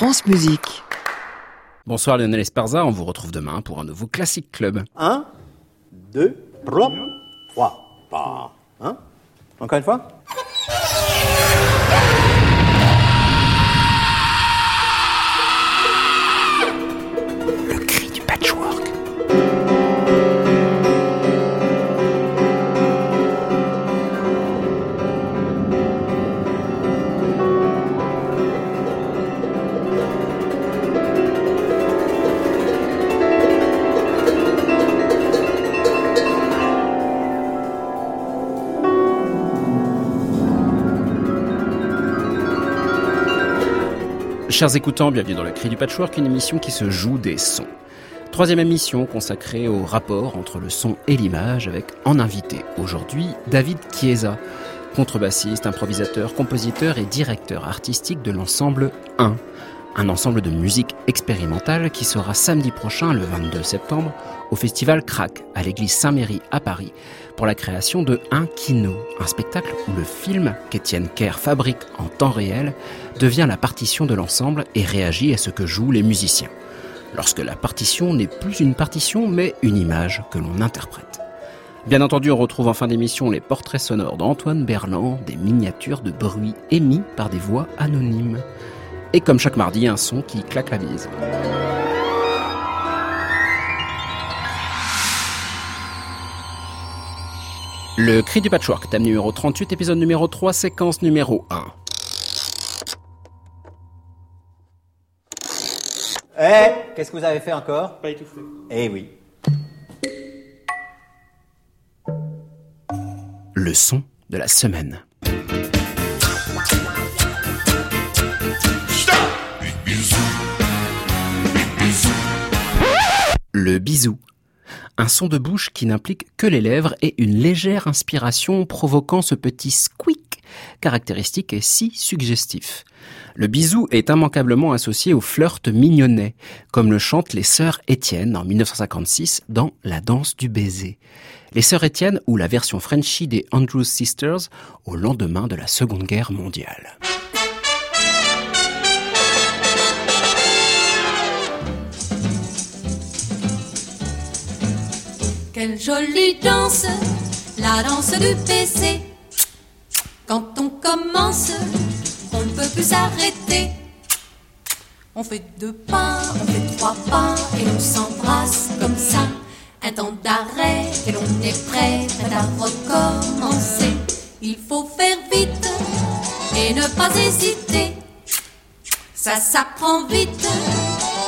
France Musique. Bonsoir Lionel Esparza, on vous retrouve demain pour un nouveau Classic Club. 1, 2, 3, 3, Hein Encore une fois? Chers écoutants, bienvenue dans le Cri du Patchwork, une émission qui se joue des sons. Troisième émission consacrée au rapport entre le son et l'image avec en invité aujourd'hui David Chiesa, contrebassiste, improvisateur, compositeur et directeur artistique de l'ensemble 1, un ensemble de musique expérimentale qui sera samedi prochain, le 22 septembre, au festival Crac à l'église Saint-Méry à Paris pour la création de Un Kino, un spectacle où le film qu'Étienne Kerr fabrique en temps réel devient la partition de l'ensemble et réagit à ce que jouent les musiciens. Lorsque la partition n'est plus une partition mais une image que l'on interprète. Bien entendu, on retrouve en fin d'émission les portraits sonores d'Antoine Berland, des miniatures de bruit émis par des voix anonymes. Et comme chaque mardi, un son qui claque la bise. Le cri du patchwork, thème numéro 38, épisode numéro 3, séquence numéro 1. Eh, qu'est-ce que vous avez fait encore? Pas étouffé. Eh oui. Le son de la semaine. Bisou. Un son de bouche qui n'implique que les lèvres et une légère inspiration provoquant ce petit squeak caractéristique et si suggestif. Le bisou est immanquablement associé au flirt mignonnet, comme le chantent les sœurs Étienne en 1956 dans La danse du baiser. Les sœurs Étienne ou la version Frenchie des Andrews Sisters au lendemain de la Seconde Guerre mondiale. Quelle jolie danse, la danse du baiser. Quand on commence, on ne peut plus s'arrêter. On fait deux pas, on fait trois pas et on s'embrasse comme ça. Un temps d'arrêt et l'on est prêt à recommencer. Il faut faire vite et ne pas hésiter. Ça s'apprend vite,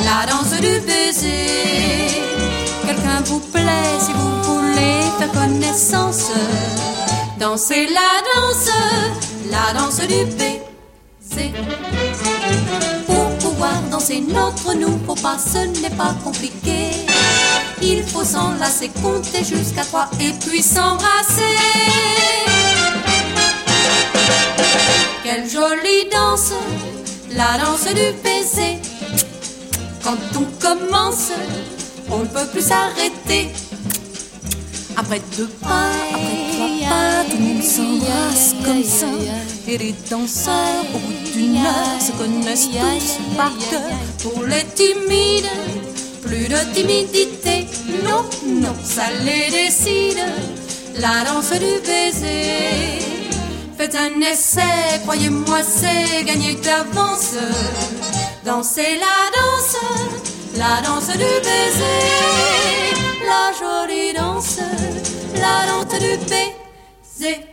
la danse du baiser. Vous plaît si vous voulez faire connaissance. Dansez la danse, la danse du baiser. Pour pouvoir danser notre nous, faut pas, ce n'est pas compliqué. Il faut s'enlacer, compter jusqu'à trois et puis s'embrasser. Quelle jolie danse, la danse du baiser. Quand on commence, on ne peut plus s'arrêter. Après deux pas, après trois pas, tout le monde s'embrasse comme ça. Et les danseurs, au bout d'une heure, se connaissent tous par cœur. Pour les timides, plus de timidité. Non, non, ça les décide. La danse du baiser. Faites un essai, croyez-moi, c'est gagné d'avance. Dansez la danse la danse du baiser, la jolie danse, la danse du baiser.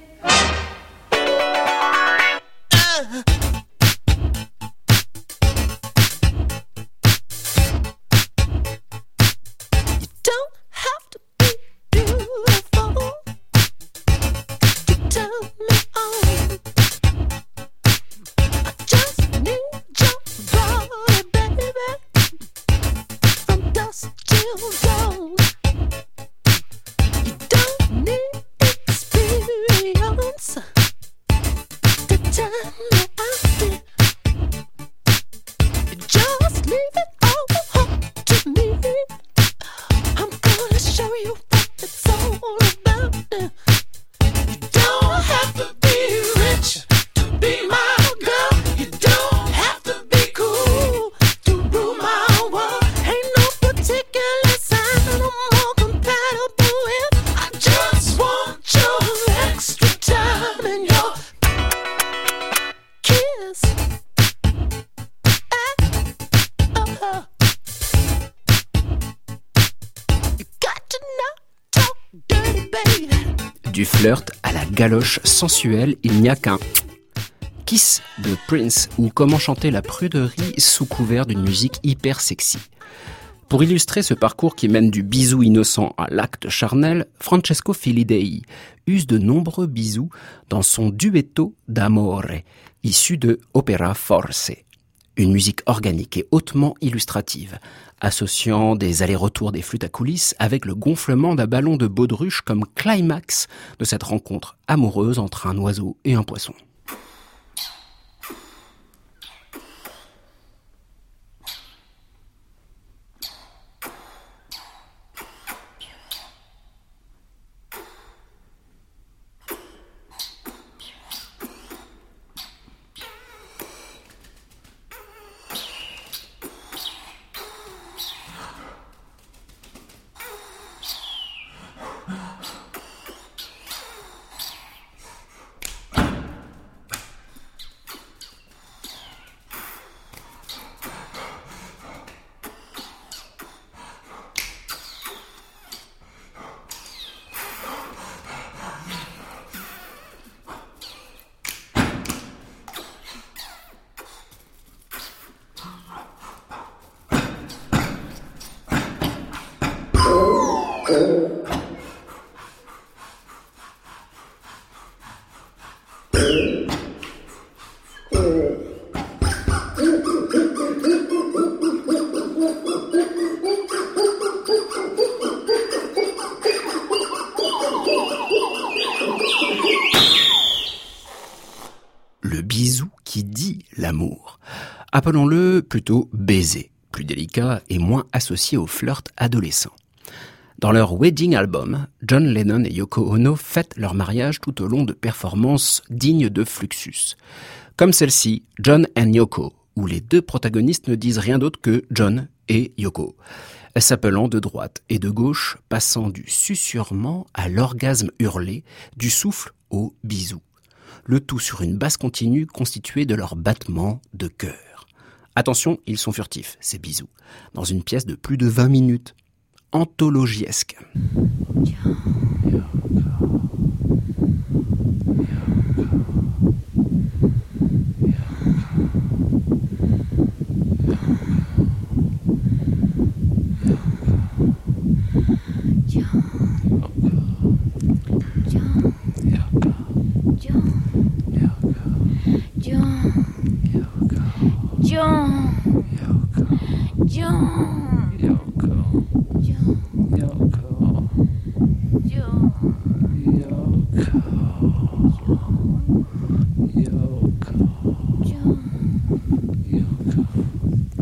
Galoche sensuelle, il n'y a qu'un Kiss de Prince ou comment chanter la pruderie sous couvert d'une musique hyper sexy. Pour illustrer ce parcours qui mène du bisou innocent à l'acte charnel, Francesco Filidei use de nombreux bisous dans son duetto d'amore, issu de Opera Force. Une musique organique et hautement illustrative, associant des allers-retours des flûtes à coulisses avec le gonflement d'un ballon de baudruche comme climax de cette rencontre amoureuse entre un oiseau et un poisson. Le bisou qui dit l'amour. Appelons-le baiser, plus délicat et moins associé au flirt adolescent. Dans leur wedding album, John Lennon et Yoko Ono fêtent leur mariage tout au long de performances dignes de Fluxus. Comme celle-ci, John and Yoko, où les deux protagonistes ne disent rien d'autre que John et Yoko, s'appelant de droite et de gauche, passant du susurrement à l'orgasme hurlé, du souffle au bisou. Le tout sur une basse continue constituée de leurs battements de cœur. Attention, ils sont furtifs, ces bisous, dans une pièce de plus de 20 minutes. Anthologiesque. John. Yoko. John. Yoko. John. Yoko. John. Yoko. Yoko. John. Yoko.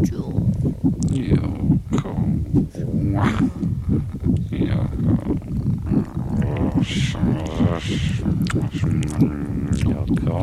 John. Yoko. Yoko. Yoko.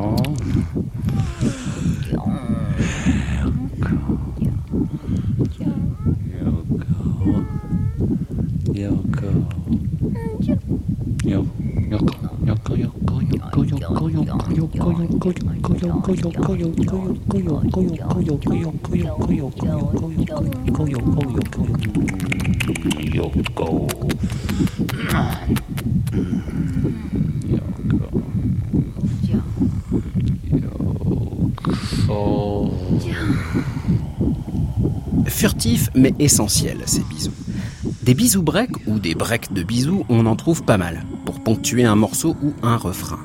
Furtif mais essentiel, ces bisous. Des bisous breaks ou des breaks de bisous, on en trouve pas mal, pour ponctuer un morceau ou un refrain.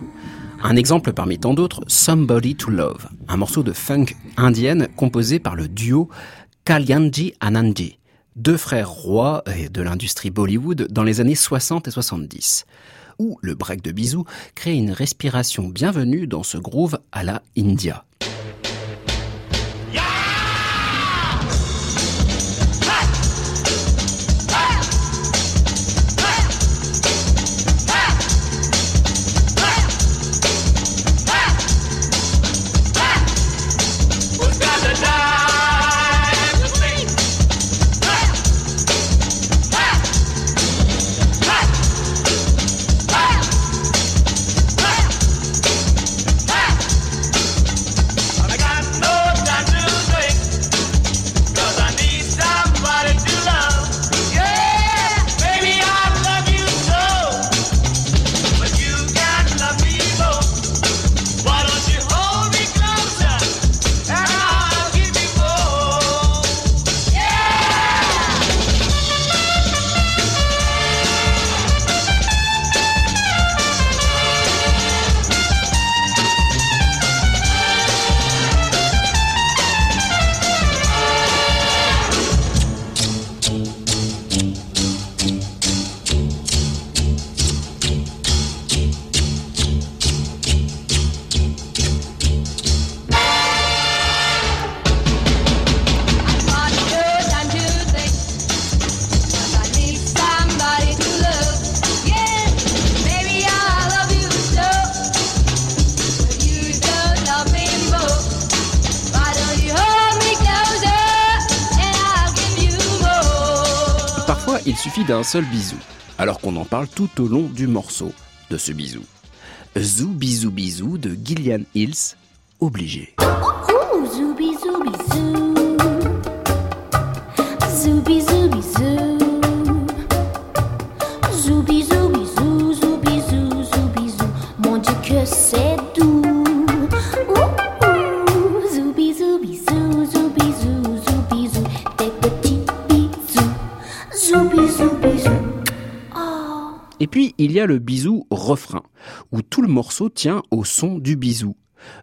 Un exemple parmi tant d'autres, Somebody to Love, un morceau de funk indienne composé par le duo Kalyanji Anandji, deux frères rois de l'industrie Bollywood dans les années 60 et 70, où le break de bisous crée une respiration bienvenue dans ce groove à la India. Parfois, il suffit d'un seul bisou, alors qu'on en parle tout au long du morceau de ce bisou. Zou bisou bisou de Gillian Hills, obligé. Puis, il y a le bisou refrain, où tout le morceau tient au son du bisou.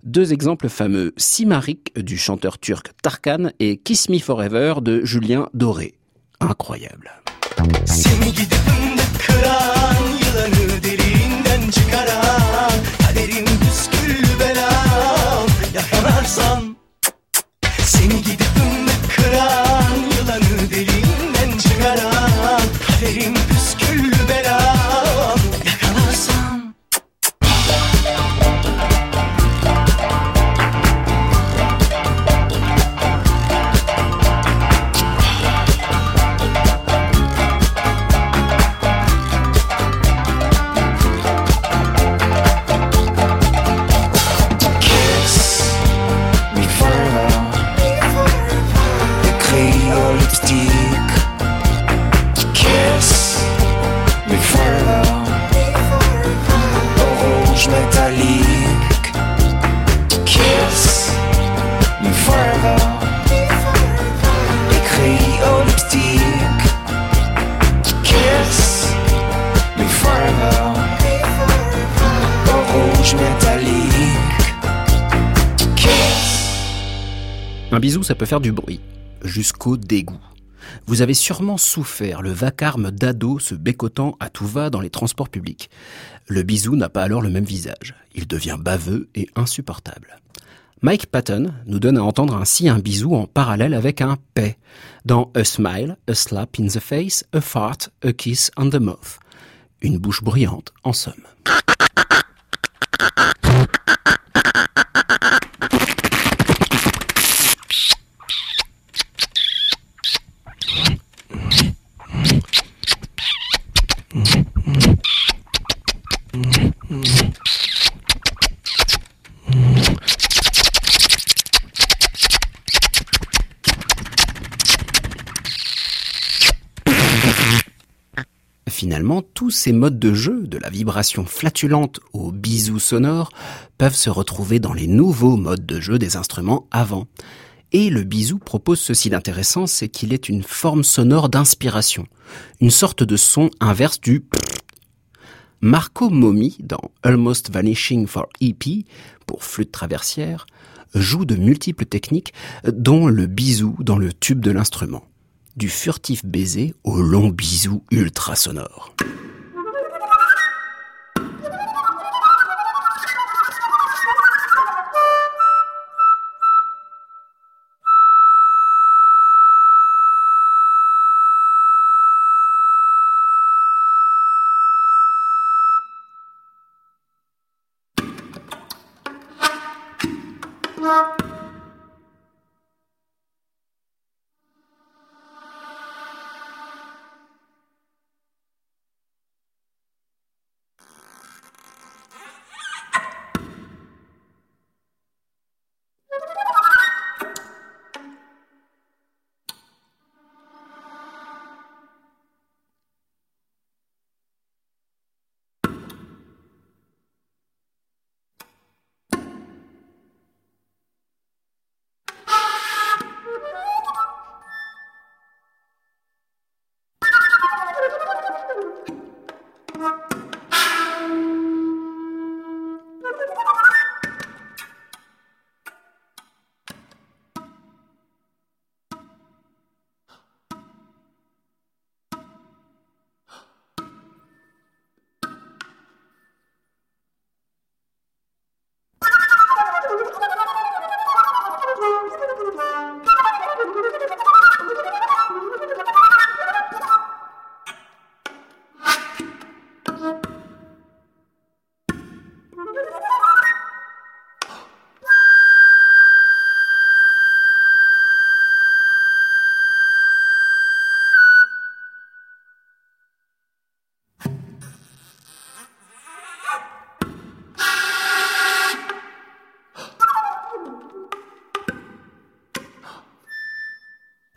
Deux exemples fameux, Simarik du chanteur turc Tarkan et Kiss Me Forever de Julien Doré. Incroyable. Un bisou, ça peut faire du bruit, jusqu'au dégoût. Vous avez sûrement souffert le vacarme d'ado se bécotant à tout va dans les transports publics. Le bisou n'a pas alors le même visage. Il devient baveux et insupportable. Mike Patton nous donne à entendre ainsi un bisou en parallèle avec un paix dans A Smile, A Slap in the Face, A Fart, A Kiss on the Mouth. Une bouche bruyante, en somme. Ha ha! Finalement, tous ces modes de jeu, de la vibration flatulente au bisou sonore, peuvent se retrouver dans les nouveaux modes de jeu des instruments avant. Et le bisou propose ceci d'intéressant, c'est qu'il est une forme sonore d'inspiration, une sorte de son inverse du Marco Momi, dans Almost Vanishing for EP, pour flûte traversière, joue de multiples techniques, dont le bisou dans le tube de l'instrument. Du furtif baiser au long bisou ultra sonore.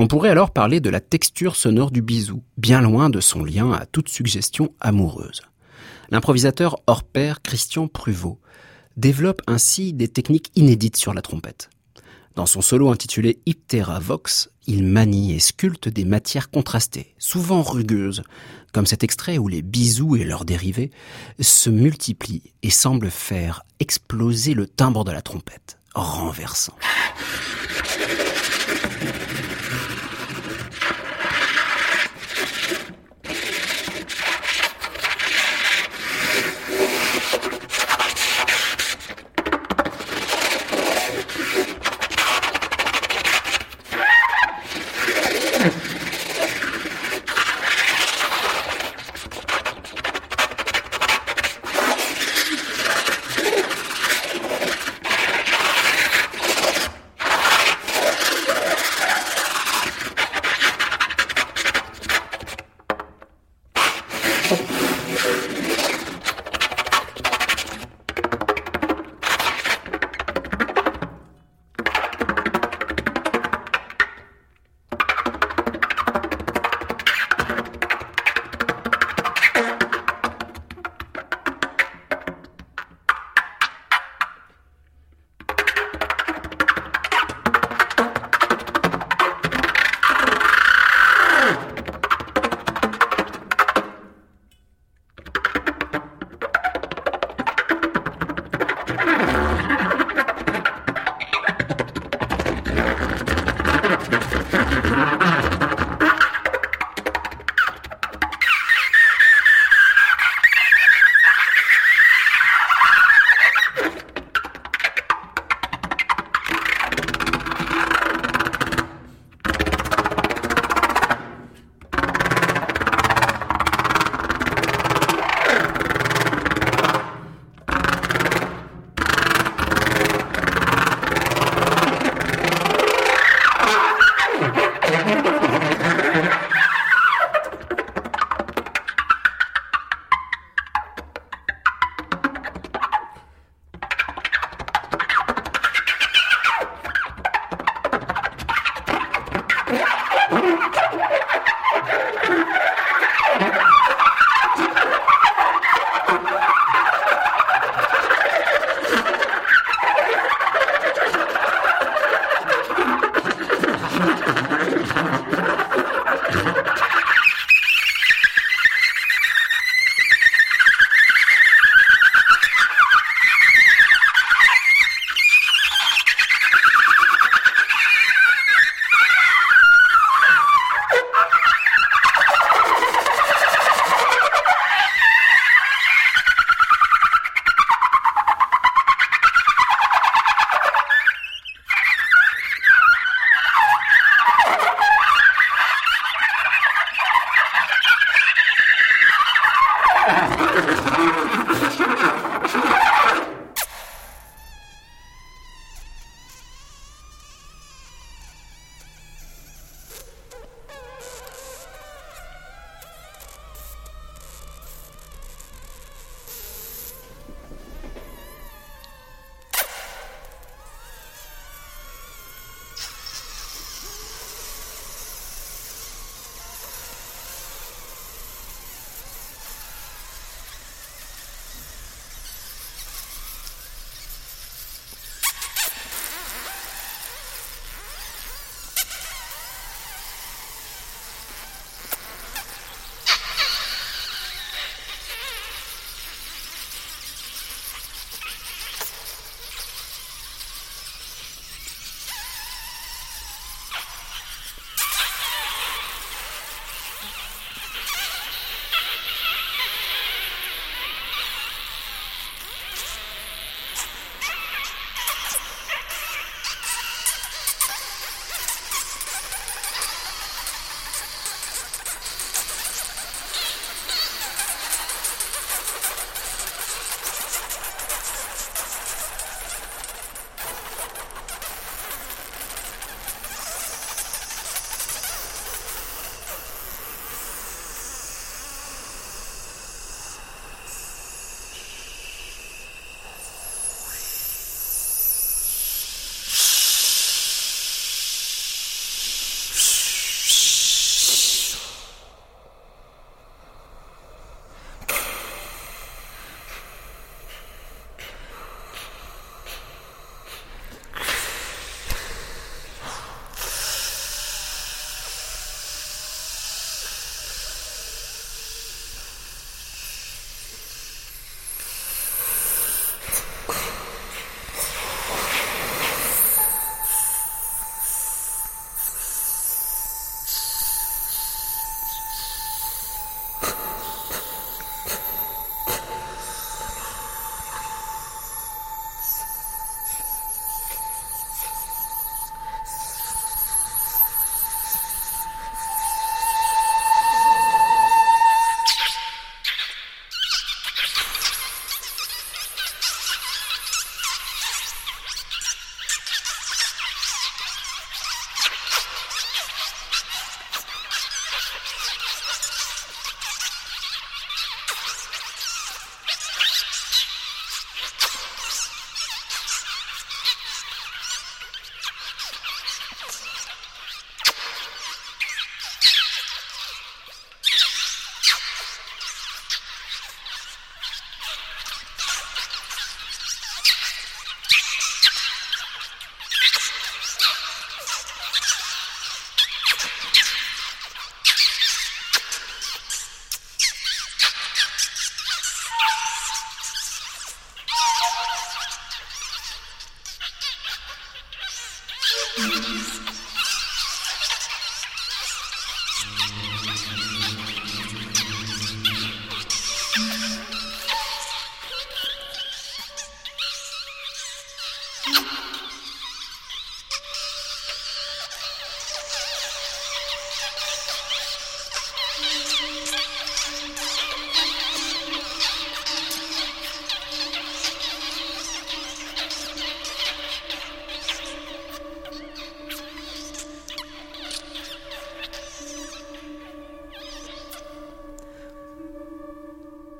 Pourrait alors parler de la texture sonore du bisou, bien loin de son lien à toute suggestion amoureuse. L'improvisateur hors pair Christian Pruvot développe ainsi des techniques inédites sur la trompette. Dans son solo intitulé Iptera Vox, il manie et sculpte des matières contrastées, souvent rugueuses, comme cet extrait où les bisous et leurs dérivés se multiplient et semblent faire exploser le timbre de la trompette, renversant.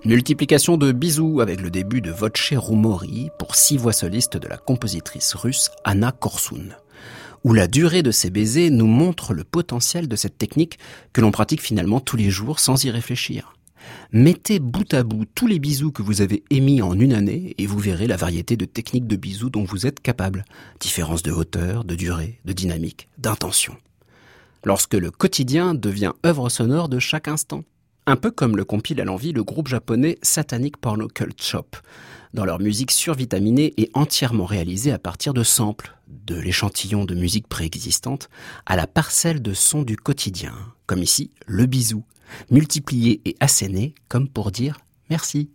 Multiplication de bisous avec le début de Voce Rumori pour six voix solistes de la compositrice russe Anna Korsun. Où la durée de ces baisers nous montre le potentiel de cette technique que l'on pratique finalement tous les jours sans y réfléchir. Mettez bout à bout tous les bisous que vous avez émis en une année et vous verrez la variété de techniques de bisous dont vous êtes capable. Différence de hauteur, de durée, de dynamique, d'intention. Lorsque le quotidien devient œuvre sonore de chaque instant. Un peu comme le compile à l'envie le groupe japonais Satanic Porno Cult Shop, dans leur musique survitaminée et entièrement réalisée à partir de samples, de l'échantillon de musique préexistante à la parcelle de sons du quotidien, comme ici le bisou, multiplié et asséné comme pour dire merci.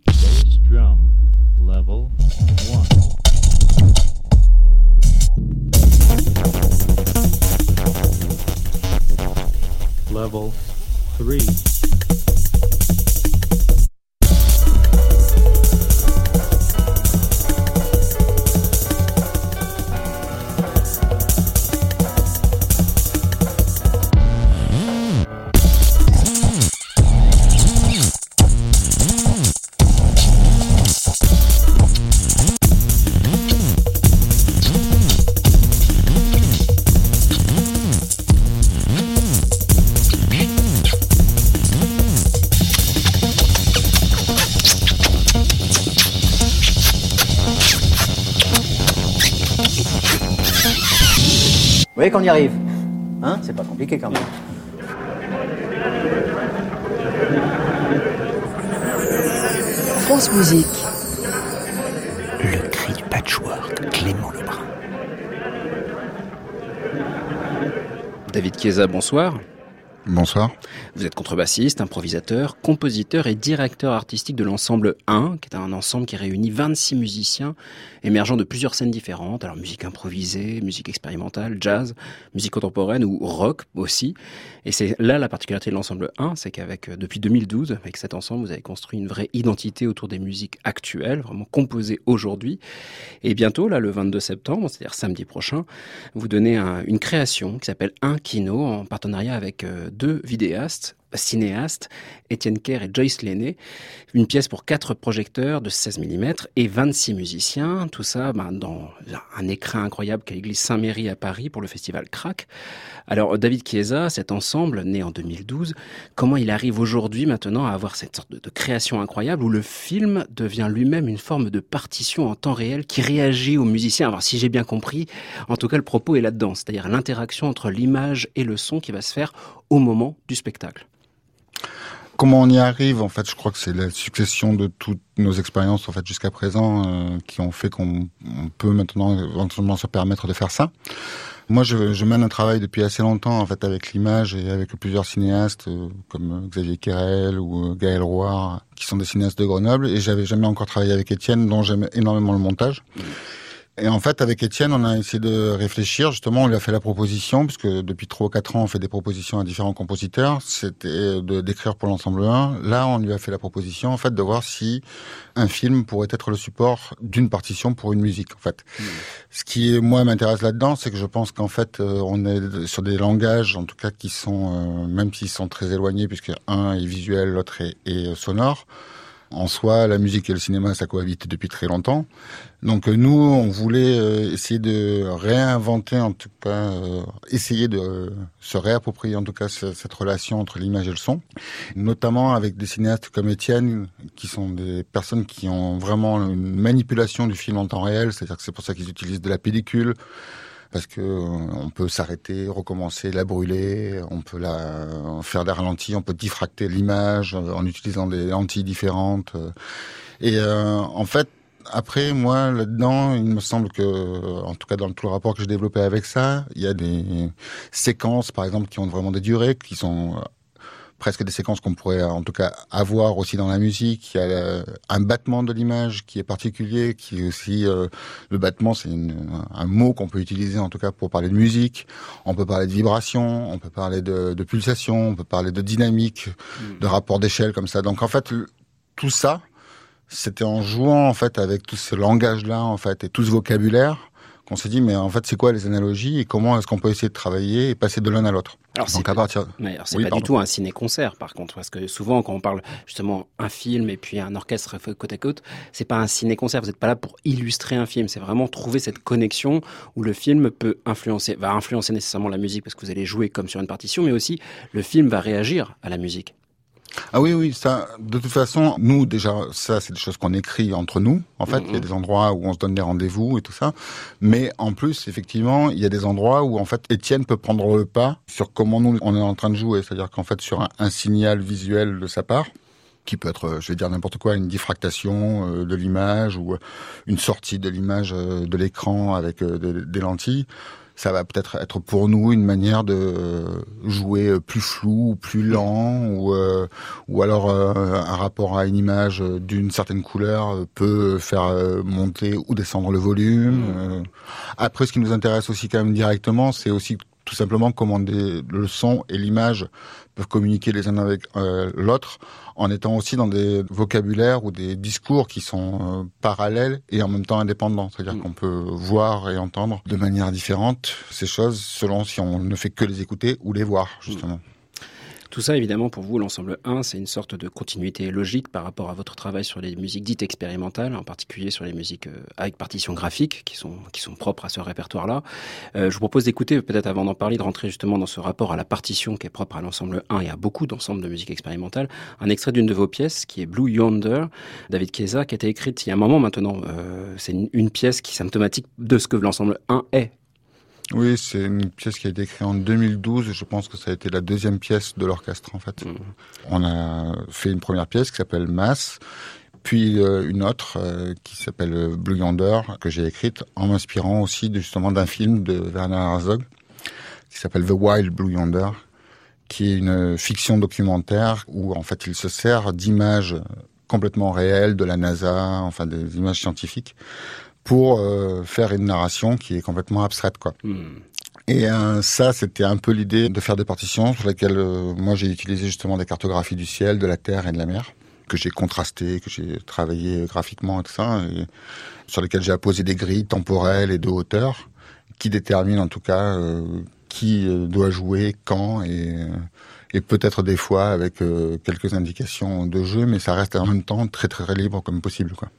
Voyez qu'on y arrive Hein C'est pas compliqué quand même. France Musique. Le cri du patchwork, Clément Lebrun. David Chiesa, bonsoir. Bonsoir. Vous êtes contrebassiste, improvisateur, compositeur et directeur artistique de l'ensemble 1, qui est un ensemble qui réunit 26 musiciens émergeant de plusieurs scènes différentes, alors musique improvisée, musique expérimentale, jazz, musique contemporaine ou rock aussi. Et c'est là la particularité de l'ensemble 1, c'est qu'avec euh, depuis 2012, avec cet ensemble, vous avez construit une vraie identité autour des musiques actuelles, vraiment composées aujourd'hui. Et bientôt, là, le 22 septembre, c'est-à-dire samedi prochain, vous donnez un- une création qui s'appelle Un Kino en partenariat avec euh, deux vidéastes cinéastes, Étienne Kerr et Joyce Lenné, une pièce pour quatre projecteurs de 16 mm et 26 musiciens, tout ça ben, dans un écrin incroyable qu'à l'église Saint-Méry à Paris pour le festival Crac. Alors David Chiesa, cet ensemble né en 2012, comment il arrive aujourd'hui maintenant à avoir cette sorte de, de création incroyable où le film devient lui-même une forme de partition en temps réel qui réagit aux musiciens? Alors si j'ai bien compris, en tout cas le propos est là-dedans, c'est-à-dire l'interaction entre l'image et le son qui va se faire au moment du spectacle. Comment on y arrive En fait, je crois que c'est la succession de toutes nos expériences en fait jusqu'à présent euh, qui ont fait qu'on on peut maintenant éventuellement se permettre de faire ça. Moi, je, je mène un travail depuis assez longtemps en fait avec l'image et avec plusieurs cinéastes euh, comme euh, Xavier Querel ou euh, Gaël Roy, qui sont des cinéastes de Grenoble. Et j'avais jamais encore travaillé avec Étienne, dont j'aime énormément le montage. Et en fait, avec Étienne, on a essayé de réfléchir. Justement, on lui a fait la proposition, puisque depuis trois ou quatre ans, on fait des propositions à différents compositeurs. C'était de d'écrire pour l'ensemble 1. Là, on lui a fait la proposition, en fait, de voir si un film pourrait être le support d'une partition pour une musique, en fait. Ce qui, moi, m'intéresse là-dedans, c'est que je pense qu'en fait, euh, on est sur des langages, en tout cas, qui sont, euh, même s'ils sont très éloignés, puisque un est visuel, l'autre est, est sonore. En soi, la musique et le cinéma, ça cohabite depuis très longtemps. Donc euh, nous, on voulait euh, essayer de réinventer, en tout cas, euh, essayer de se réapproprier, en tout cas, ce- cette relation entre l'image et le son, notamment avec des cinéastes comme Étienne, qui sont des personnes qui ont vraiment une manipulation du film en temps réel, c'est-à-dire que c'est pour ça qu'ils utilisent de la pellicule, parce que euh, on peut s'arrêter, recommencer, la brûler, on peut la faire des ralentis, on peut diffracter l'image euh, en utilisant des lentilles différentes. euh. Et en fait, après, moi, là-dedans, il me semble que, en tout cas dans tout le rapport que j'ai développé avec ça, il y a des séquences, par exemple, qui ont vraiment des durées, qui sont presque des séquences qu'on pourrait en tout cas avoir aussi dans la musique. Il y a euh, un battement de l'image qui est particulier, qui est aussi euh, le battement, c'est un mot qu'on peut utiliser en tout cas pour parler de musique. On peut parler de vibration, on peut parler de, de pulsation, on peut parler de dynamique, de rapport d'échelle comme ça. Donc en fait, tout ça, c'était en jouant en fait avec tout ce langage-là en fait et tout ce vocabulaire qu'on s'est dit, mais en fait, c'est quoi les analogies et comment est-ce qu'on peut essayer de travailler et passer de l'un à l'autre Alors, c'est partir. Oui, pas pardon. du tout un ciné-concert, par contre, parce que souvent, quand on parle justement un film et puis un orchestre côte à côte, c'est pas un ciné-concert. Vous n'êtes pas là pour illustrer un film. C'est vraiment trouver cette connexion où le film peut influencer, va influencer nécessairement la musique parce que vous allez jouer comme sur une partition, mais aussi le film va réagir à la musique. Ah oui, oui, ça, de toute façon, nous, déjà, ça, c'est des choses qu'on écrit entre nous. En fait, il y a des endroits où on se donne des rendez-vous et tout ça. Mais en plus, effectivement, il y a des endroits où, en fait, Étienne peut prendre le pas sur comment nous, on est en train de jouer. C'est-à-dire qu'en fait, sur un, un signal visuel de sa part, qui peut être, euh, je vais dire n'importe quoi, une diffractation euh, de l'image ou euh, une sortie de l'image de l'écran avec des lentilles, ça va peut-être être pour nous une manière de jouer plus flou, ou plus lent, ou euh, ou alors euh, un rapport à une image d'une certaine couleur peut faire euh, monter ou descendre le volume. euh. Après, ce qui nous intéresse aussi quand même directement, c'est aussi tout simplement comment des, le son et l'image peuvent communiquer les uns avec euh, l'autre en étant aussi dans des vocabulaires ou des discours qui sont euh, parallèles et en même temps indépendants. C'est-à-dire qu'on peut voir et entendre de manière différente ces choses selon si on ne fait que les écouter ou les voir, justement. Tout ça, évidemment, pour vous, l'ensemble 1, c'est une sorte de continuité logique par rapport à votre travail sur les musiques dites expérimentales, en particulier sur les musiques euh, avec partition graphique, qui sont, qui sont propres à ce répertoire-là. Euh, je vous propose d'écouter, peut-être avant d'en parler, de rentrer justement dans ce rapport à la partition qui est propre à l'ensemble 1 et à beaucoup d'ensembles de musique expérimentale, un extrait d'une de vos pièces qui est Blue Yonder, David Chiesa, qui a été écrite il y a un moment maintenant. Euh, c'est une, une pièce qui est symptomatique de ce que l'ensemble 1 est. Oui, c'est une pièce qui a été créée en 2012 et je pense que ça a été la deuxième pièce de l'orchestre en fait. On a fait une première pièce qui s'appelle Mass, puis euh, une autre euh, qui s'appelle Blue Yonder que j'ai écrite en m'inspirant aussi de- justement d'un film de Werner Herzog qui s'appelle The Wild Blue Yonder qui est une fiction documentaire où en fait il se sert d'images complètement réelles de la NASA, enfin des images scientifiques pour euh, faire une narration qui est complètement abstraite quoi. Hmm. Et euh, ça, c'était un peu l'idée de faire des partitions sur lesquelles euh, moi j'ai utilisé justement des cartographies du ciel, de la terre et de la mer que j'ai contrasté, que j'ai travaillé graphiquement et tout ça, et sur lesquelles j'ai apposé des grilles temporelles et de hauteur qui déterminent en tout cas euh, qui euh, doit jouer, quand et, euh, et peut-être des fois avec euh, quelques indications de jeu, mais ça reste en même temps très très libre comme possible quoi.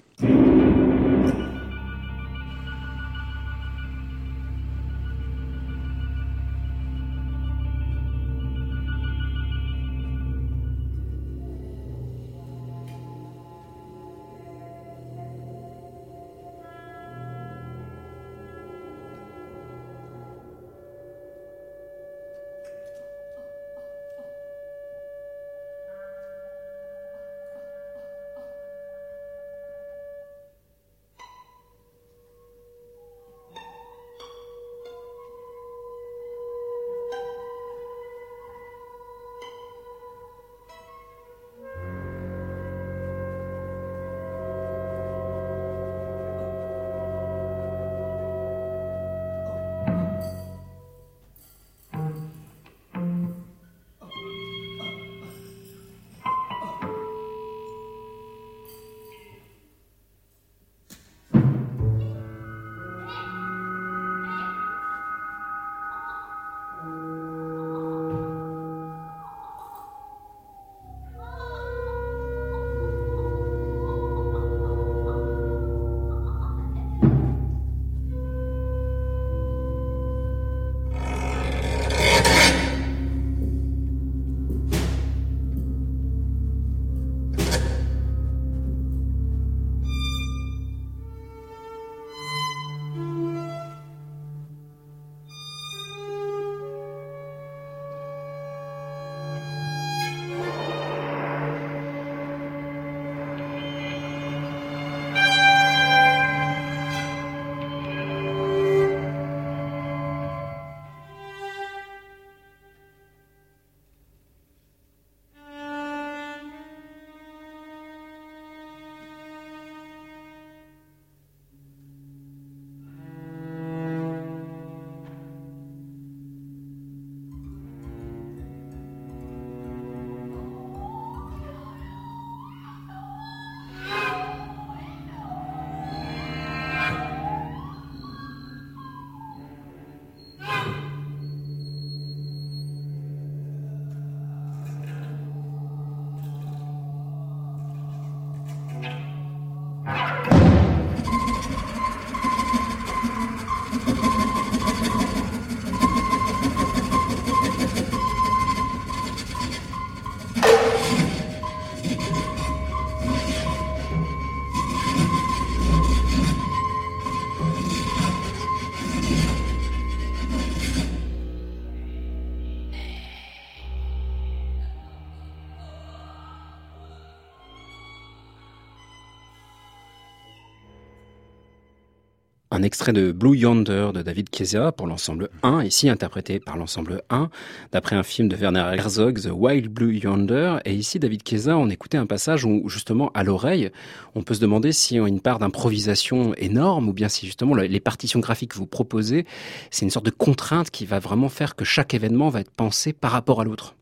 Extrait de Blue Yonder de David Chiesa pour l'ensemble 1, ici interprété par l'ensemble 1, d'après un film de Werner Herzog, The Wild Blue Yonder. Et ici, David Chiesa, on écoutait un passage où, justement, à l'oreille, on peut se demander si on a une part d'improvisation énorme ou bien si, justement, le- les partitions graphiques que vous proposez, c'est une sorte de contrainte qui va vraiment faire que chaque événement va être pensé par rapport à l'autre.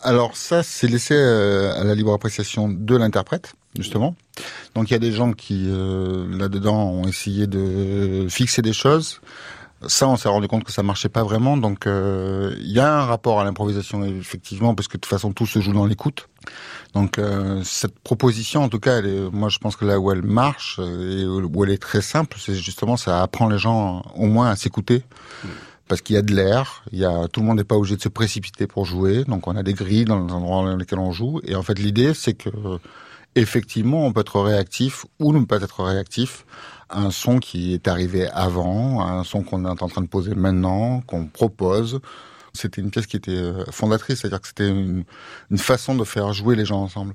Alors ça, c'est laissé euh, à la libre appréciation de l'interprète, justement. Donc il y a des gens qui, euh, là-dedans, ont essayé de fixer des choses. Ça, on s'est rendu compte que ça marchait pas vraiment. Donc euh, il y a un rapport à l'improvisation, effectivement, parce que de toute façon, tout se joue dans l'écoute. Donc euh, cette proposition, en tout cas, elle est, moi je pense que là où elle marche euh, et où elle est très simple, c'est justement ça apprend les gens au moins à s'écouter parce qu'il y a de l'air, il y a tout le monde n'est pas obligé de se précipiter pour jouer, donc on a des grilles dans les endroits dans lesquels on joue, et en fait l'idée c'est que effectivement on peut être réactif ou ne pas être réactif à un son qui est arrivé avant, à un son qu'on est en train de poser maintenant, qu'on propose. C'était une pièce qui était euh, fondatrice, c'est-à-dire que c'était une, façon de faire jouer les gens ensemble.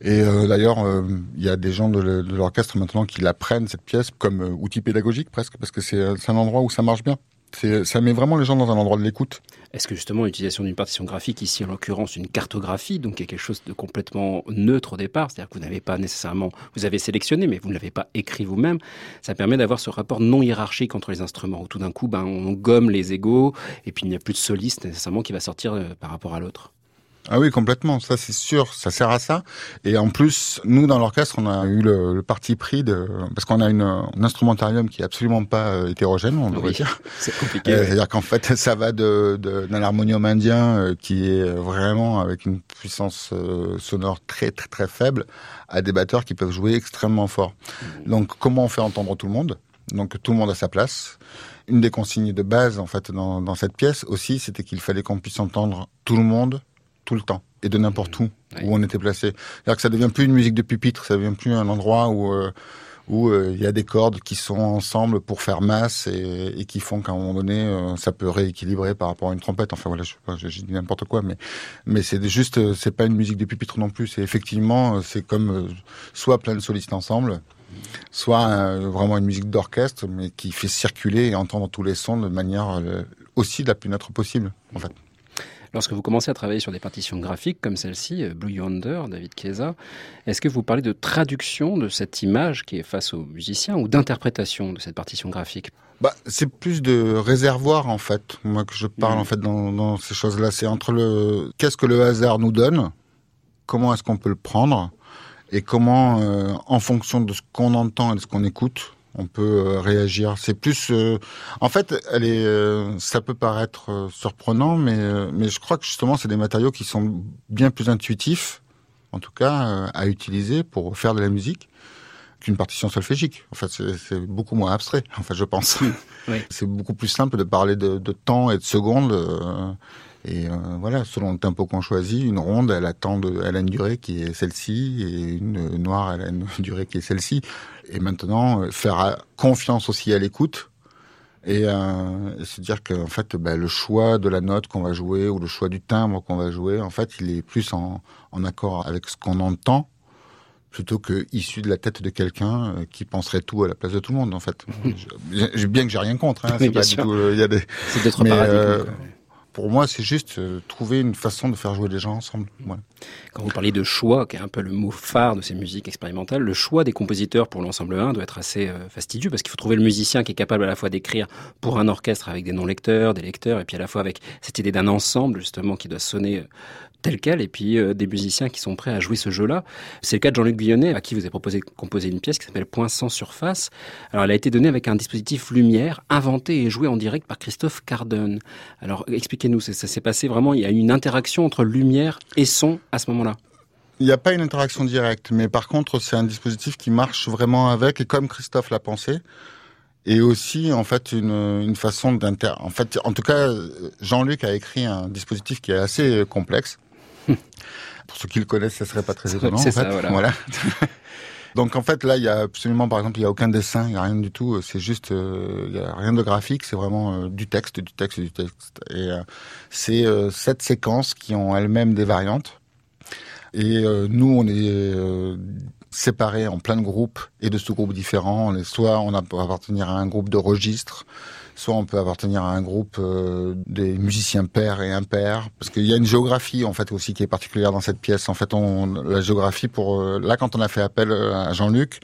Et euh, d'ailleurs, euh, il y a des gens de, l'orchestre maintenant qui la prennent cette pièce comme outil pédagogique presque, parce que c'est un endroit où ça marche bien. Ça met vraiment les gens dans un endroit de l'écoute. Est-ce que justement l'utilisation d'une partition graphique, ici en l'occurrence une cartographie, donc est quelque chose de complètement neutre au départ, c'est-à-dire que vous n'avez pas nécessairement, vous avez sélectionné, mais vous ne l'avez pas écrit vous-même, ça permet d'avoir ce rapport non hiérarchique entre les instruments, où tout d'un coup, ben, on gomme les égaux, et puis il n'y a plus de soliste nécessairement qui va sortir euh, par rapport à l'autre. Ah oui, complètement. Ça, c'est sûr. Ça sert à ça. Et en plus, nous, dans l'orchestre, on a eu le, le parti pris de, parce qu'on a une, un instrumentarium qui est absolument pas euh, hétérogène, on devrait Oui. dire. C'est compliqué. Euh, ouais. C'est-à-dire qu'en fait, ça va de, d'un harmonium indien euh, qui est vraiment avec une puissance euh, sonore très très très faible à des batteurs qui peuvent jouer extrêmement fort. Donc, comment on fait entendre tout le monde? Donc, tout le monde à sa place. Une des consignes de base, en fait, dans, dans cette pièce aussi, c'était qu'il fallait qu'on puisse entendre tout le monde tout le temps et de n'importe où Oui. où on était placé. C'est-à-dire que ça devient plus une musique de pupitre, ça devient plus un endroit où euh, où euh, il y a des cordes qui sont ensemble pour faire masse et, et qui font qu'à un moment donné euh, ça peut rééquilibrer par rapport à une trompette. Enfin voilà, je sais pas, j'ai j'ai dit n'importe quoi, mais mais c'est juste c'est pas une musique de pupitre non plus. C'est effectivement c'est comme soit plein de solistes ensemble, soit euh, vraiment une musique d'orchestre, mais qui fait circuler et entendre tous les sons de manière euh, aussi la plus neutre possible en fait. Lorsque vous commencez à travailler sur des partitions graphiques comme celle-ci, euh, Blue Yonder, David Chiesa, est-ce que vous parlez de traduction de cette image qui est face aux musiciens ou d'interprétation de cette partition graphique? Bah, c'est plus de réservoir en fait, moi que je parle Mhm. en fait dans, dans ces choses-là. C'est entre le qu'est-ce que le hasard nous donne, comment est-ce qu'on peut le prendre, et comment, euh, en fonction de ce qu'on entend et de ce qu'on écoute, on peut euh, réagir. C'est plus, euh, en fait, elle est, euh, ça peut paraître euh, surprenant, mais mais je crois que justement c'est des matériaux qui sont bien plus intuitifs, en tout cas à utiliser pour faire de la musique qu'une partition solfégique. En fait, c'est c'est beaucoup moins abstrait. En fait, je pense. Oui. C'est beaucoup plus simple de parler de, de temps et de secondes. Et euh, voilà, selon le tempo qu'on choisit, une ronde, elle a, tant de, elle a une durée qui est celle-ci, et une noire, elle a une durée qui est celle-ci. Et maintenant, euh, faire euh, confiance aussi à l'écoute, et, euh, se dire que en fait, bah, le choix de la note qu'on va jouer ou le choix du timbre qu'on va jouer, en fait, il est plus en, en accord avec ce qu'on entend plutôt que issu de la tête de quelqu'un qui penserait tout à la place de tout le monde. En fait, Je- bien que j'ai rien contre. Hein, c'est pas du tout. Il y a des. C'est d'autres Mais, paradigmes. euh. Pour moi, c'est juste euh, trouver une façon de faire jouer les gens ensemble. Quand vous parlez de choix, qui est un peu le mot phare de ces musiques expérimentales, le choix des compositeurs pour l'ensemble 1 doit être assez euh, fastidieux parce qu'il faut trouver le musicien qui est capable à la fois d'écrire pour un orchestre avec des non-lecteurs, des lecteurs, et puis à la fois avec cette idée d'un ensemble justement qui doit sonner euh, tel quel, et puis euh, des musiciens qui sont prêts à jouer ce jeu-là. C'est le cas de Jean-Luc Guillonnet, à qui vous avez proposé de composer une pièce qui s'appelle Point sans surface. Alors elle a été donnée avec un dispositif lumière, inventé et joué en direct par Christophe Carden. Alors expliquez-nous, ça, s'est passé vraiment, il y a une interaction entre lumière et son à ce moment-là? Il n'y a pas une interaction directe, mais par contre, c'est un dispositif qui marche vraiment avec, et comme Christophe l'a pensé, et aussi en fait une, une façon d'inter. En fait, en tout cas, Jean-Luc a écrit un dispositif qui est assez complexe. Pour ceux qui le connaissent, ça serait pas très étonnant. C'est en ça, fait. voilà. Donc en fait là, il y a absolument, par exemple, il y a aucun dessin, il y a rien du tout. C'est juste, euh, il y a rien de graphique. C'est vraiment euh, du texte, du texte, du texte. Et euh, c'est sept séquences qui ont elles-mêmes des variantes. Et nous, on est séparés en plein de groupes et de sous-groupes différents. Les- Soit on appartenir à un groupe de registres, soit on peut appartenir à un groupe euh, des musiciens pairs et impairs. Parce qu'il y a une géographie en fait aussi qui est particulière dans cette pièce. En fait, on, la géographie pour euh, là quand on a fait appel euh, à Jean-Luc,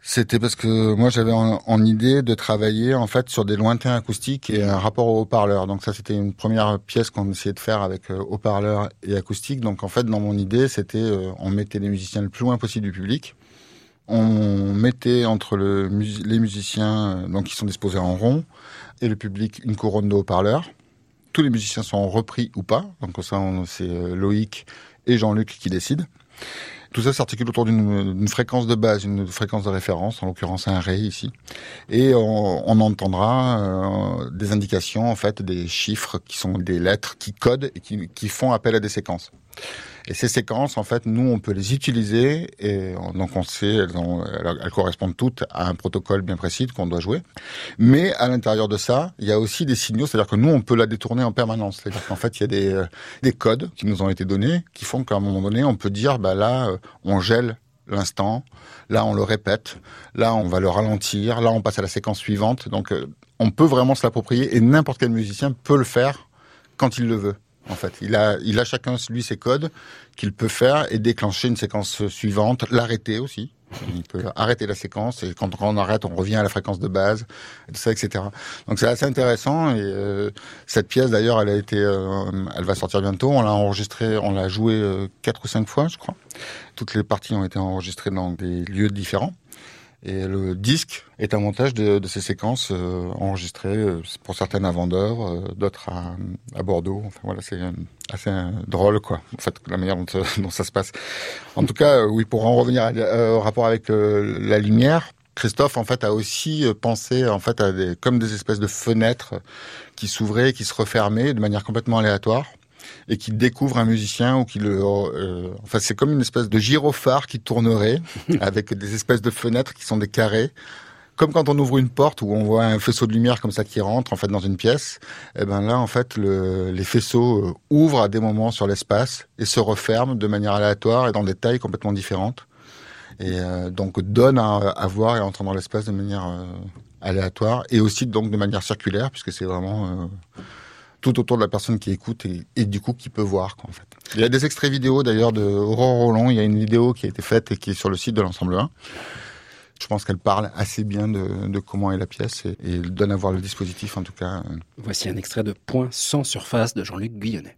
c'était parce que moi j'avais en, idée de travailler en fait sur des lointains acoustiques et un rapport au haut-parleur. Donc ça c'était une première pièce qu'on essayait de faire avec haut-parleur et acoustique. Donc en fait dans mon idée c'était on mettait les musiciens le plus loin possible du public. On mettait entre les musiciens euh, donc qui sont disposés en rond et le public une couronne de haut-parleurs. Tous les musiciens sont repris ou pas. Donc ça c'est euh, Loïc et Jean-Luc qui décident. Tout ça s'articule autour d'une fréquence de base, une fréquence de référence, en l'occurrence un ré ici. Et on, entendra euh, des indications, en fait, des chiffres qui sont des lettres qui codent et qui font appel à des séquences. Et ces séquences, en fait, nous, on peut les utiliser et on- donc on sait, elles, ont- elles correspondent toutes à un protocole bien précis qu'on doit jouer. Mais à l'intérieur de ça, il y a aussi des signaux, c'est-à-dire que nous, on peut la détourner en permanence. C'est-à-dire qu'en fait, il y a des, euh, des codes qui nous ont été donnés qui font qu'à un moment donné, on peut dire, bah là, euh, on gèle l'instant, là, on le répète, là, on va le ralentir, là, on passe à la séquence suivante. Donc, euh, on peut vraiment se l'approprier et n'importe quel musicien peut le faire quand il le veut. En fait, il a, il a chacun lui ses codes qu'il peut faire et déclencher une séquence suivante, l'arrêter aussi. Il peut arrêter la séquence et quand on arrête, on revient à la fréquence de base, et tout ça, etc. Donc c'est assez intéressant et euh, cette pièce d'ailleurs, elle a été, euh, elle va sortir bientôt. On l'a enregistrée, on l'a jouée euh, quatre ou cinq fois, je crois. Toutes les parties ont été enregistrées dans des lieux différents. Et le disque est un montage de, ces séquences euh, enregistrées euh, pour certaines à Vendeur, euh, d'autres à, Bordeaux. Enfin voilà, c'est assez drôle quoi. En fait, la manière dont, ça se passe. En tout cas, oui, pour en revenir au rapport avec la lumière, Christophe en fait a aussi pensé en fait comme des espèces de fenêtres qui s'ouvraient, qui se refermaient de manière complètement aléatoire et qui découvre un musicien ou qui le euh, enfin c'est comme une espèce de gyrophare qui tournerait avec des espèces de fenêtres qui sont des carrés. Comme quand on ouvre une porte où on voit un faisceau de lumière comme ça qui rentre en fait dans une pièce, et ben là en fait le, les faisceaux euh, ouvrent à des moments sur l'espace et se referment de manière aléatoire et dans des tailles complètement différentes. Et euh, donc donnent à, à voir et à entendre l'espace de manière euh, aléatoire et aussi donc de manière circulaire puisque c'est vraiment euh, tout autour de la personne qui écoute et, du coup qui peut voir. Quoi, en fait. Il y a des extraits vidéo d'ailleurs de Aurore Roland. Il y a une vidéo qui a été faite et qui est sur le site de l'ensemble 1. Je pense qu'elle parle assez bien de, comment est la pièce et, et, donne à voir le dispositif en tout cas. Voici un extrait de Point sans surface de Jean-Luc Guillonnet.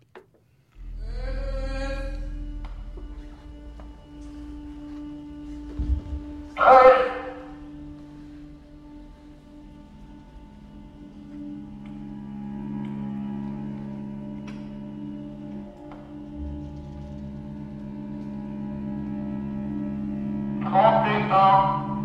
Oh.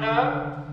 Now,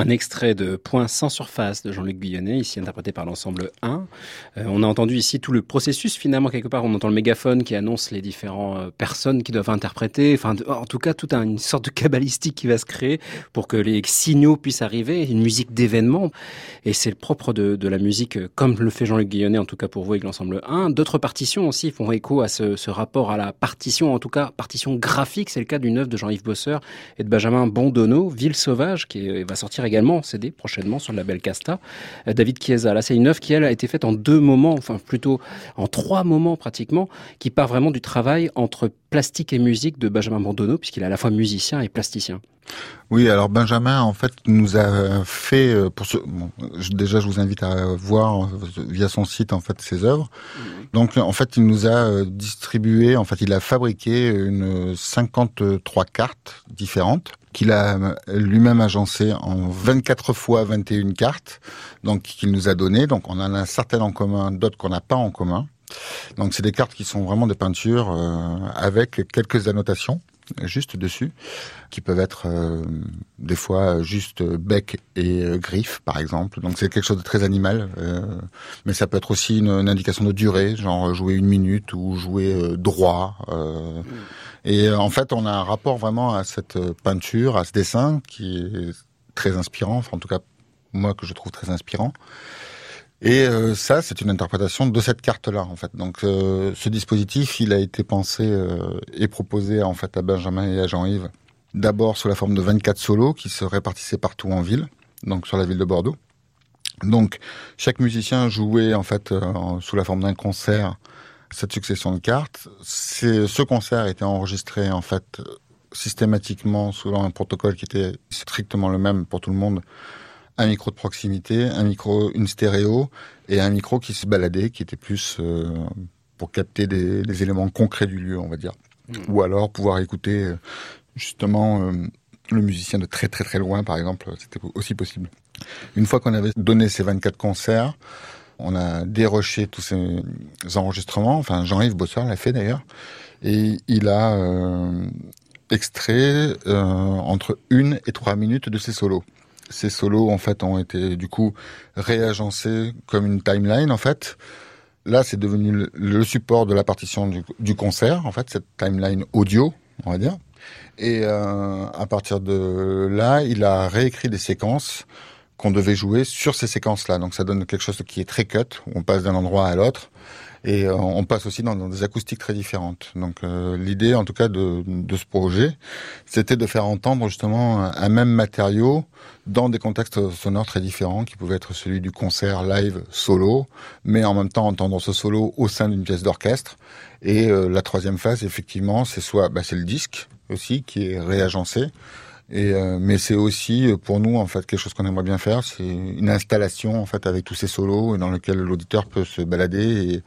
Un extrait de Point sans surface de Jean-Luc Guyonnet, ici interprété par l'ensemble 1. Euh, on a entendu ici tout le processus, finalement, quelque part. On entend le mégaphone qui annonce les différentes personnes qui doivent interpréter. Enfin, en tout cas, toute un- une sorte de cabalistique qui va se créer pour que les signaux puissent arriver. Une musique d'événement. Et c'est le propre de, la musique, euh, comme le fait Jean-Luc Guillonnet, en tout cas pour vous avec l'ensemble 1. D'autres partitions aussi font écho à ce, ce rapport à la partition, en tout cas partition graphique. C'est le cas d'une œuvre de Jean-Yves Bosseur et de Benjamin Bondonneau, Ville sauvage, qui va sortir également en CD prochainement sur le label Casta. Euh, David Chiesa, là c'est une œuvre qui elle a été faite en deux moments, enfin plutôt en trois moments pratiquement, qui part vraiment du travail entre plastique et musique de Benjamin Bondonneau, puisqu'il est à la fois musicien et plasticien. Oui, alors Benjamin, en fait, nous a fait euh, pour ce. Bon, je- déjà, je vous invite à voir euh, via son site en fait ses œuvres. Donc, en fait, il nous a euh, distribué. En fait, il a fabriqué une 53 cartes différentes qu'il a lui-même agencées en 24 fois 21 cartes. Donc, qu'il nous a donné. Donc, on en a certaines en commun, d'autres qu'on n'a pas en commun. Donc, c'est des cartes qui sont vraiment des peintures euh, avec quelques annotations juste dessus qui peuvent être euh, des fois juste bec et euh, griffe, par exemple. Donc c'est quelque chose de très animal, euh, mais ça peut être aussi une, une indication de durée, genre jouer une minute ou jouer euh, droit. euh. Et euh, en fait, on a un rapport vraiment à cette peinture, à ce dessin, qui est très inspirant. Enfin, en tout cas, moi que je trouve très inspirant. Et euh, ça, c'est une interprétation de cette carte-là, en fait. Donc, euh, ce dispositif, il a été pensé euh, et proposé en fait à Benjamin et à Jean-Yves, d'abord sous la forme de 24 solos qui se répartissaient partout en ville, donc sur la ville de Bordeaux. Donc, chaque musicien jouait en fait euh, sous la forme d'un concert cette succession de cartes. Ce concert était enregistré en fait systématiquement selon un protocole qui était strictement le même pour tout le monde un micro de proximité, un micro, une stéréo et un micro qui se baladait, qui était plus euh, pour capter des, des éléments concrets du lieu, on va dire. Ou alors pouvoir écouter euh, justement euh, le musicien de très très très loin, par exemple, c'était aussi possible. Une fois qu'on avait donné ces 24 concerts, on a déroché tous ces enregistrements. Enfin, Jean-Yves Bossard l'a fait d'ailleurs, et il a euh, extrait euh, entre une et trois minutes de ses solos ces solos en fait ont été du coup réagencés comme une timeline en fait. Là, c'est devenu le, support de la partition du, du, concert en fait, cette timeline audio, on va dire. Et euh, à partir de là, il a réécrit des séquences qu'on devait jouer sur ces séquences-là. Donc ça donne quelque chose qui est très cut, où on passe d'un endroit à l'autre. Et euh, on passe aussi dans, des acoustiques très différentes. Donc euh, l'idée, en tout cas, de, de ce projet, c'était de faire entendre justement un, même matériau dans des contextes sonores très différents, qui pouvaient être celui du concert live solo, mais en même temps entendre ce solo au sein d'une pièce d'orchestre. Et euh, la troisième phase, effectivement, c'est soit bah, c'est le disque aussi qui est réagencé. Et euh, mais c'est aussi pour nous en fait quelque chose qu'on aimerait bien faire, c'est une installation en fait avec tous ces solos et dans lequel l'auditeur peut se balader et,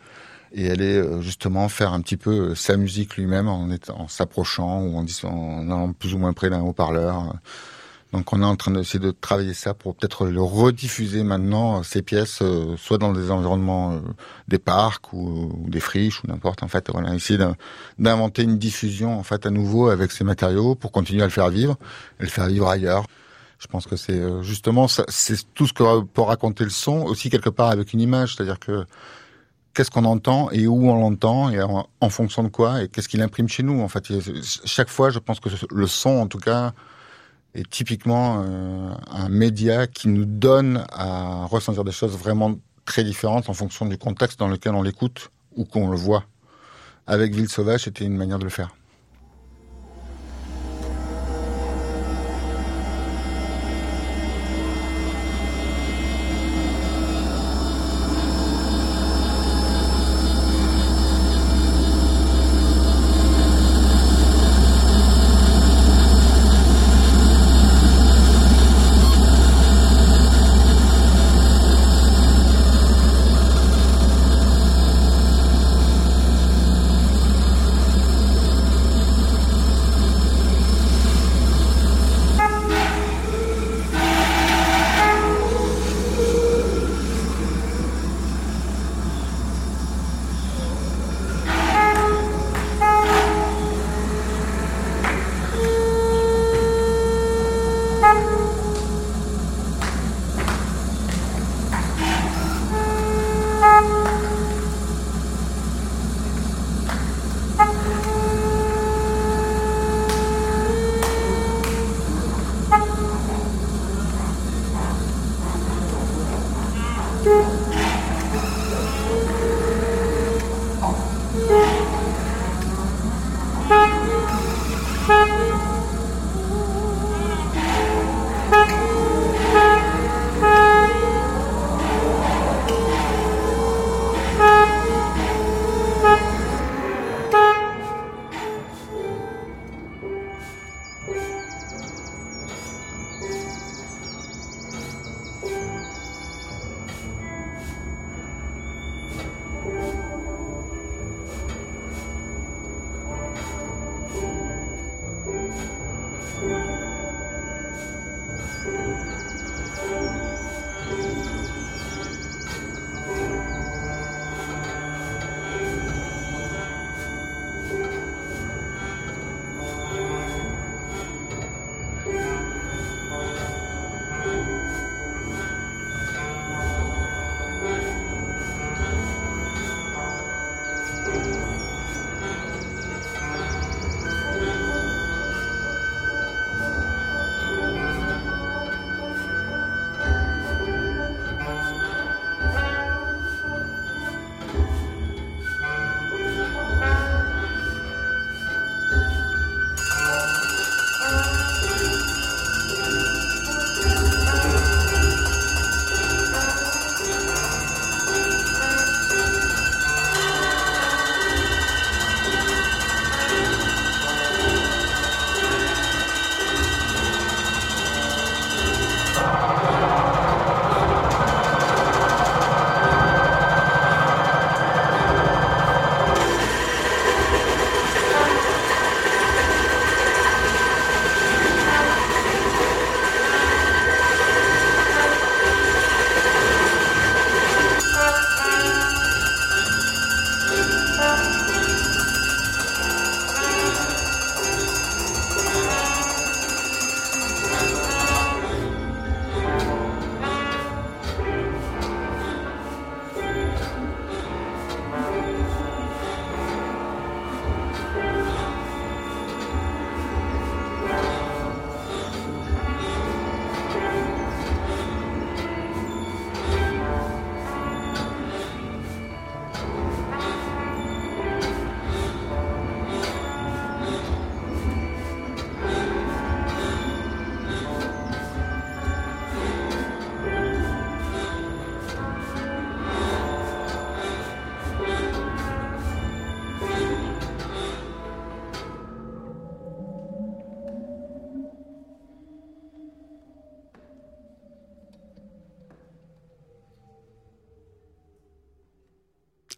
et aller euh, justement faire un petit peu sa musique lui-même en, s'approchant ou en, en allant plus ou moins près d'un haut-parleur. Donc on est en train d'essayer de travailler ça pour peut-être le rediffuser maintenant ces pièces, euh, soit dans des environnements, euh, des parcs ou, ou, des friches ou n'importe. En fait, on a essayé d'inventer une diffusion en fait à nouveau avec ces matériaux pour continuer à le faire vivre et le faire vivre ailleurs. Je pense que c'est euh, justement c'est tout ce que peut raconter le son aussi quelque part avec une image, c'est-à-dire que qu'est-ce qu'on entend et où on l'entend et en, fonction de quoi et qu'est-ce qu'il imprime chez nous en fait. Chaque fois, je pense que le son, en tout cas est typiquement euh, un média qui nous donne à ressentir des choses vraiment très différentes en fonction du contexte dans lequel on l'écoute ou qu'on le voit. Avec Ville Sauvage, c'était une manière de le faire.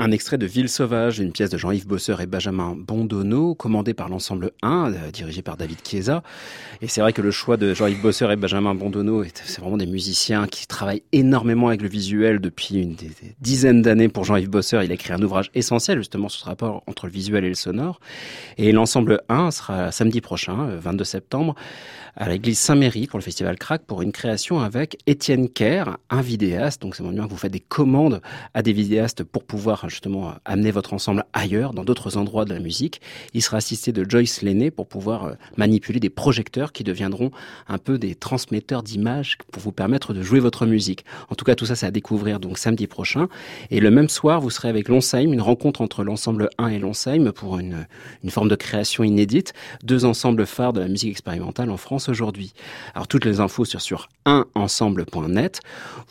Un extrait de Ville sauvage, une pièce de Jean-Yves Bosseur et Benjamin Bondonneau, commandée par l'ensemble 1, euh, dirigé par David Chiesa. Et c'est vrai que le choix de Jean-Yves Bosseur et Benjamin Bondonneau, est- c'est vraiment des musiciens qui travaillent énormément avec le visuel depuis une des, d'années pour Jean-Yves Bosseur. Il a écrit un ouvrage essentiel justement sur ce rapport entre le visuel et le sonore. Et l'ensemble 1 sera samedi prochain, euh, 22 septembre, à l'église Saint-Méry pour le festival Crac pour une création avec Étienne Kerr, un vidéaste. Donc c'est bien que vous faites des commandes à des vidéastes pour pouvoir justement amener votre ensemble ailleurs, dans d'autres endroits de la musique. Il sera assisté de Joyce Lenné pour pouvoir euh, manipuler des projecteurs qui deviendront un peu des transmetteurs d'images pour vous permettre de jouer votre musique. En tout cas, tout ça, c'est à découvrir donc samedi prochain. Et le même soir, vous serez avec Lonsheim, une rencontre entre l'ensemble 1 et Lonsheim pour une, une forme de création inédite. Deux ensembles phares de la musique expérimentale en France aujourd'hui. Alors, toutes les infos sur, sur 1ensemble.net,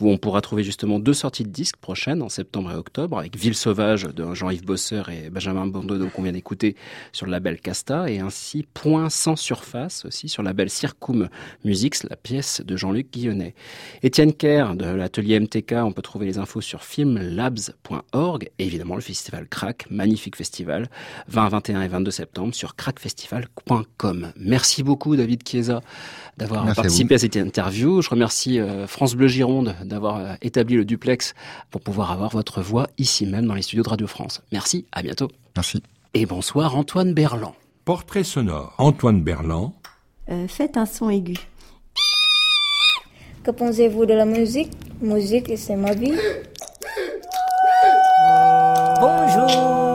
où on pourra trouver justement deux sorties de disques prochaines en septembre et octobre avec Ville sauvage de Jean-Yves Bosseur et Benjamin Bondonneau qu'on vient d'écouter sur le label Casta et ainsi Point sans surface aussi sur le label Circum Musics, la pièce de Jean-Luc Guillonnet. Étienne Kerr de l'atelier MTK, on peut trouver les infos sur filmlabs.org et évidemment le festival Crack, magnifique festival, 20, 21 et 22 septembre sur crackfestival.com. Merci beaucoup David Chiesa d'avoir à participé à, cette interview. Je remercie euh, France Bleu Gironde d'avoir euh, établi le duplex pour pouvoir avoir votre voix ici même dans les studios de Radio France. Merci, à bientôt. Merci. Et bonsoir Antoine Berland. Portrait sonore. Antoine Berland. Euh, faites un son aigu. Que pensez-vous de la musique? Musique, c'est ma vie. Bonjour.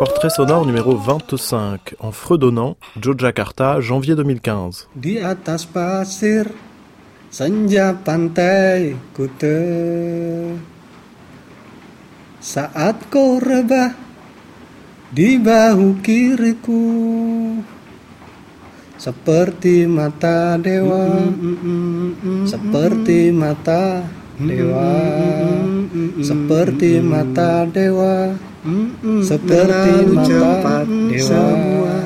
Portrait sonore numéro 25 en fredonnant Yogyakarta, janvier 2015. Di atas pasir senja pantai kute. Saat kau rebah di bahu kiriku. Seperti mata dewa Seperti mata dewa. Seperti mata dewa. Seperti mata dewa.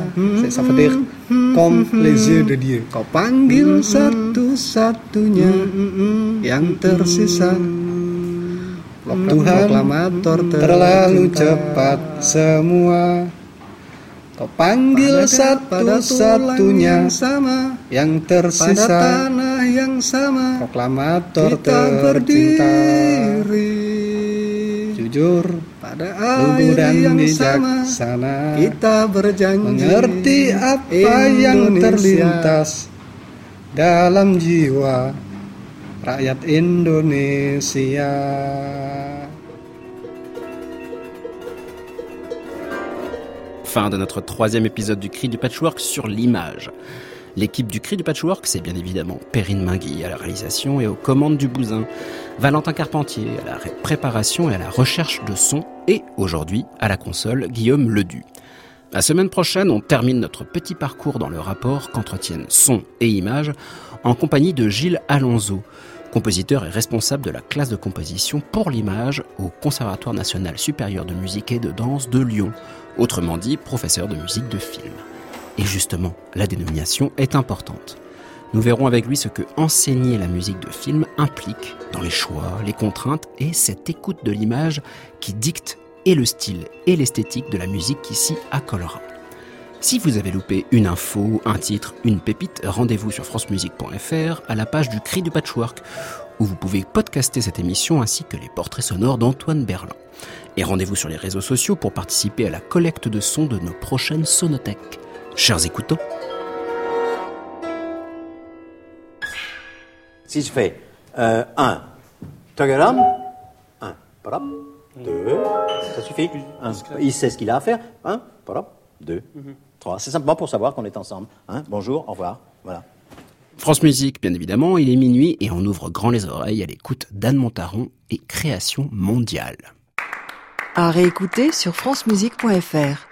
veut dire comme les de Dieu. Kau panggil satu-satunya yang tersisa. Tuhan terlalu cepat semua. Kau panggil satu-satunya sama. yang tersisa. Pada tanah yang sama. Proklamator tercinta. jujur pada lugu dan bijaksana kita berjanji. Mengerti apa yang terlintas dalam jiwa rakyat Indonesia Fin de notre troisième épisode du Cri du Patchwork sur l'image. L'équipe du Cri du Patchwork, c'est bien évidemment Perrine Mingui à la réalisation et aux commandes du Bousin, Valentin Carpentier à la ré- préparation et à la recherche de son, et aujourd'hui à la console Guillaume Ledu. La semaine prochaine, on termine notre petit parcours dans le rapport qu'entretiennent son et image en compagnie de Gilles Alonso, compositeur et responsable de la classe de composition pour l'image au Conservatoire national supérieur de musique et de danse de Lyon, autrement dit professeur de musique de film. Et justement, la dénomination est importante. Nous verrons avec lui ce que enseigner la musique de film implique dans les choix, les contraintes et cette écoute de l'image qui dicte et le style et l'esthétique de la musique qui s'y accolera. Si vous avez loupé une info, un titre, une pépite, rendez-vous sur francemusique.fr à la page du Cri du Patchwork où vous pouvez podcaster cette émission ainsi que les portraits sonores d'Antoine Berlin. Et rendez-vous sur les réseaux sociaux pour participer à la collecte de sons de nos prochaines sonothèques. Chers écoutants, Si je fais euh, 1, tagaram, 1, parap, 2, ça suffit. Un, il sait ce qu'il a à faire. 1, parap, 2, 3. C'est simplement pour savoir qu'on est ensemble. Hein, bonjour, au revoir. Voilà. France Musique, bien évidemment, il est minuit et on ouvre grand les oreilles à l'écoute d'Anne Montaron et Création mondiale. À réécouter sur francemusique.fr.